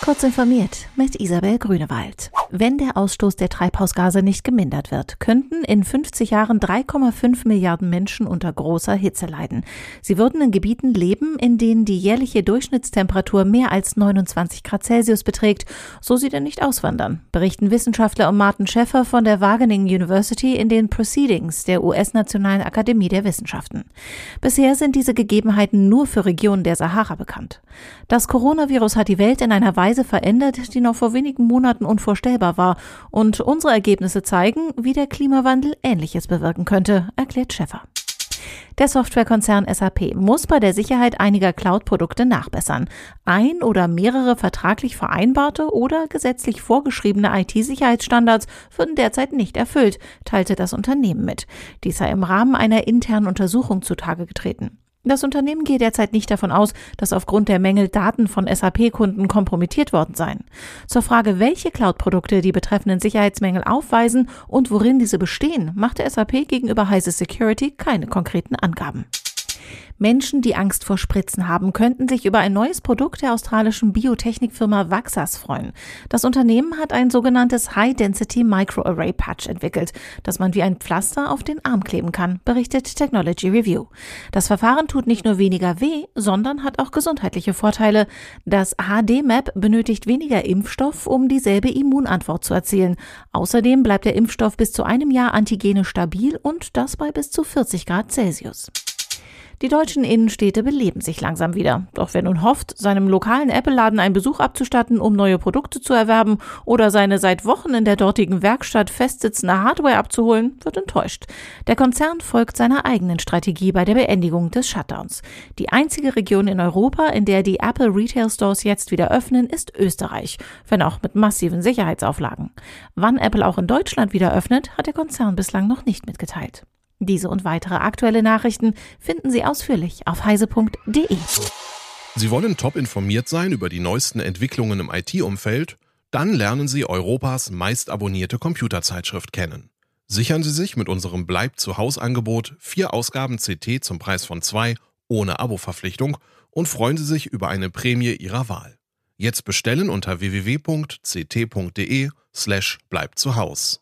Kurz informiert mit Isabel Grünewald. Wenn der Ausstoß der Treibhausgase nicht gemindert wird, könnten in 50 Jahren 3,5 Milliarden Menschen unter großer Hitze leiden. Sie würden in Gebieten leben, in denen die jährliche Durchschnittstemperatur mehr als 29 Grad Celsius beträgt, so sie denn nicht auswandern, berichten Wissenschaftler um Martin Schäffer von der Wageningen University in den Proceedings der US-Nationalen Akademie der Wissenschaften. Bisher sind diese Gegebenheiten nur für Regionen der Sahara bekannt. Das Coronavirus hat die Welt in einer verändert, die noch vor wenigen Monaten unvorstellbar war. Und unsere Ergebnisse zeigen, wie der Klimawandel Ähnliches bewirken könnte, erklärt Schäffer. Der Softwarekonzern SAP muss bei der Sicherheit einiger Cloud-Produkte nachbessern. Ein oder mehrere vertraglich vereinbarte oder gesetzlich vorgeschriebene IT-Sicherheitsstandards würden derzeit nicht erfüllt, teilte das Unternehmen mit. Dies sei im Rahmen einer internen Untersuchung zutage getreten. Das Unternehmen geht derzeit nicht davon aus, dass aufgrund der Mängel Daten von SAP-Kunden kompromittiert worden seien. Zur Frage, welche Cloud-Produkte die betreffenden Sicherheitsmängel aufweisen und worin diese bestehen, machte SAP gegenüber Heise Security keine konkreten Angaben. Menschen, die Angst vor Spritzen haben, könnten sich über ein neues Produkt der australischen Biotechnikfirma Vaxas freuen. Das Unternehmen hat ein sogenanntes High-Density Microarray Patch entwickelt, das man wie ein Pflaster auf den Arm kleben kann, berichtet Technology Review. Das Verfahren tut nicht nur weniger weh, sondern hat auch gesundheitliche Vorteile. Das HD-Map benötigt weniger Impfstoff, um dieselbe Immunantwort zu erzielen. Außerdem bleibt der Impfstoff bis zu einem Jahr antigene stabil und das bei bis zu 40 Grad Celsius. Die deutschen Innenstädte beleben sich langsam wieder. Doch wer nun hofft, seinem lokalen Apple-Laden einen Besuch abzustatten, um neue Produkte zu erwerben oder seine seit Wochen in der dortigen Werkstatt festsitzende Hardware abzuholen, wird enttäuscht. Der Konzern folgt seiner eigenen Strategie bei der Beendigung des Shutdowns. Die einzige Region in Europa, in der die Apple Retail Stores jetzt wieder öffnen, ist Österreich, wenn auch mit massiven Sicherheitsauflagen. Wann Apple auch in Deutschland wieder öffnet, hat der Konzern bislang noch nicht mitgeteilt. Diese und weitere aktuelle Nachrichten finden Sie ausführlich auf heise.de. Sie wollen top informiert sein über die neuesten Entwicklungen im IT-Umfeld? Dann lernen Sie Europas meist abonnierte Computerzeitschrift kennen. Sichern Sie sich mit unserem Bleib zu Haus Angebot vier Ausgaben CT zum Preis von zwei ohne Abo-Verpflichtung und freuen Sie sich über eine Prämie Ihrer Wahl. Jetzt bestellen unter www.ct.de slash bleib zu Haus.